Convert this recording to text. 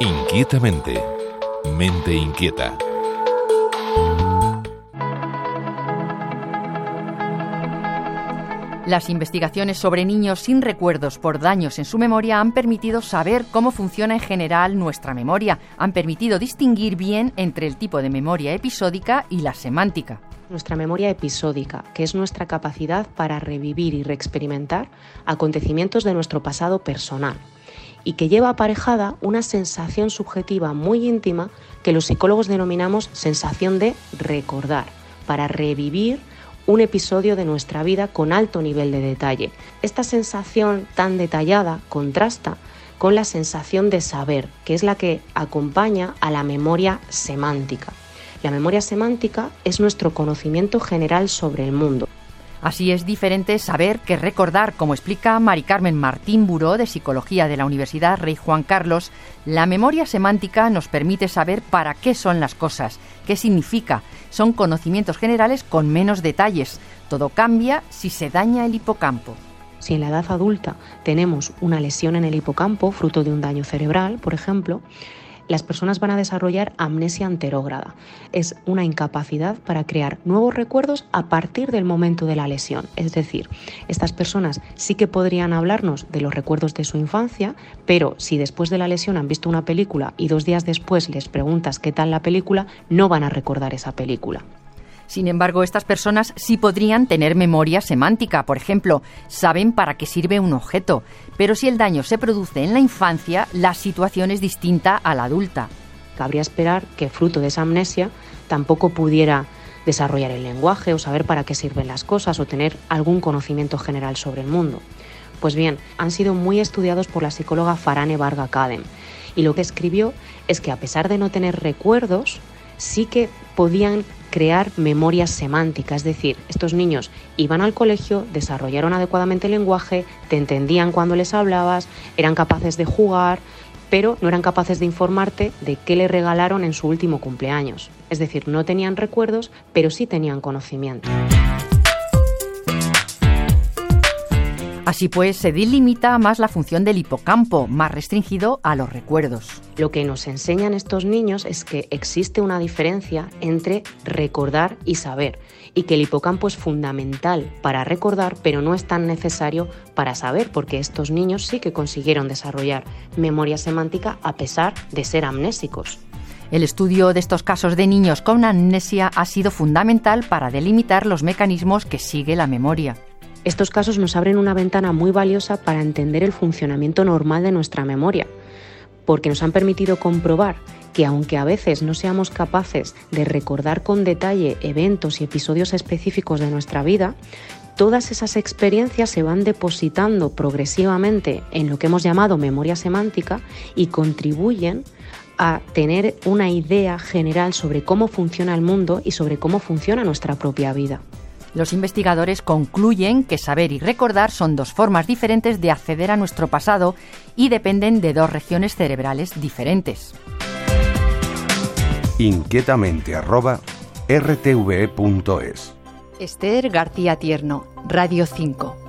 Inquietamente. Mente inquieta. Las investigaciones sobre niños sin recuerdos por daños en su memoria han permitido saber cómo funciona en general nuestra memoria, han permitido distinguir bien entre el tipo de memoria episódica y la semántica. Nuestra memoria episódica, que es nuestra capacidad para revivir y reexperimentar acontecimientos de nuestro pasado personal, y que lleva aparejada una sensación subjetiva muy íntima que los psicólogos denominamos sensación de recordar, para revivir un episodio de nuestra vida con alto nivel de detalle. Esta sensación tan detallada contrasta con la sensación de saber, que es la que acompaña a la memoria semántica. La memoria semántica es nuestro conocimiento general sobre el mundo. Así es diferente saber que recordar, como explica Mari Carmen Martín Buró de Psicología de la Universidad Rey Juan Carlos, la memoria semántica nos permite saber para qué son las cosas, qué significa, son conocimientos generales con menos detalles. Todo cambia si se daña el hipocampo. Si en la edad adulta tenemos una lesión en el hipocampo, fruto de un daño cerebral, por ejemplo, las personas van a desarrollar amnesia anterógrada. Es una incapacidad para crear nuevos recuerdos a partir del momento de la lesión. Es decir, estas personas sí que podrían hablarnos de los recuerdos de su infancia, pero si después de la lesión han visto una película y dos días después les preguntas qué tal la película, no van a recordar esa película. Sin embargo, estas personas sí podrían tener memoria semántica. Por ejemplo, saben para qué sirve un objeto. Pero si el daño se produce en la infancia, la situación es distinta a la adulta. Cabría esperar que fruto de esa amnesia tampoco pudiera desarrollar el lenguaje o saber para qué sirven las cosas o tener algún conocimiento general sobre el mundo. Pues bien, han sido muy estudiados por la psicóloga Farane Varga Kadem y lo que escribió es que a pesar de no tener recuerdos, sí que podían crear memoria semántica, es decir, estos niños iban al colegio, desarrollaron adecuadamente el lenguaje, te entendían cuando les hablabas, eran capaces de jugar, pero no eran capaces de informarte de qué le regalaron en su último cumpleaños. Es decir, no tenían recuerdos, pero sí tenían conocimiento. Así pues, se delimita más la función del hipocampo, más restringido a los recuerdos. Lo que nos enseñan estos niños es que existe una diferencia entre recordar y saber, y que el hipocampo es fundamental para recordar, pero no es tan necesario para saber, porque estos niños sí que consiguieron desarrollar memoria semántica a pesar de ser amnésicos. El estudio de estos casos de niños con amnesia ha sido fundamental para delimitar los mecanismos que sigue la memoria. Estos casos nos abren una ventana muy valiosa para entender el funcionamiento normal de nuestra memoria, porque nos han permitido comprobar que aunque a veces no seamos capaces de recordar con detalle eventos y episodios específicos de nuestra vida, todas esas experiencias se van depositando progresivamente en lo que hemos llamado memoria semántica y contribuyen a tener una idea general sobre cómo funciona el mundo y sobre cómo funciona nuestra propia vida. Los investigadores concluyen que saber y recordar son dos formas diferentes de acceder a nuestro pasado y dependen de dos regiones cerebrales diferentes. Inquietamente rtve.es Esther García Tierno, Radio 5.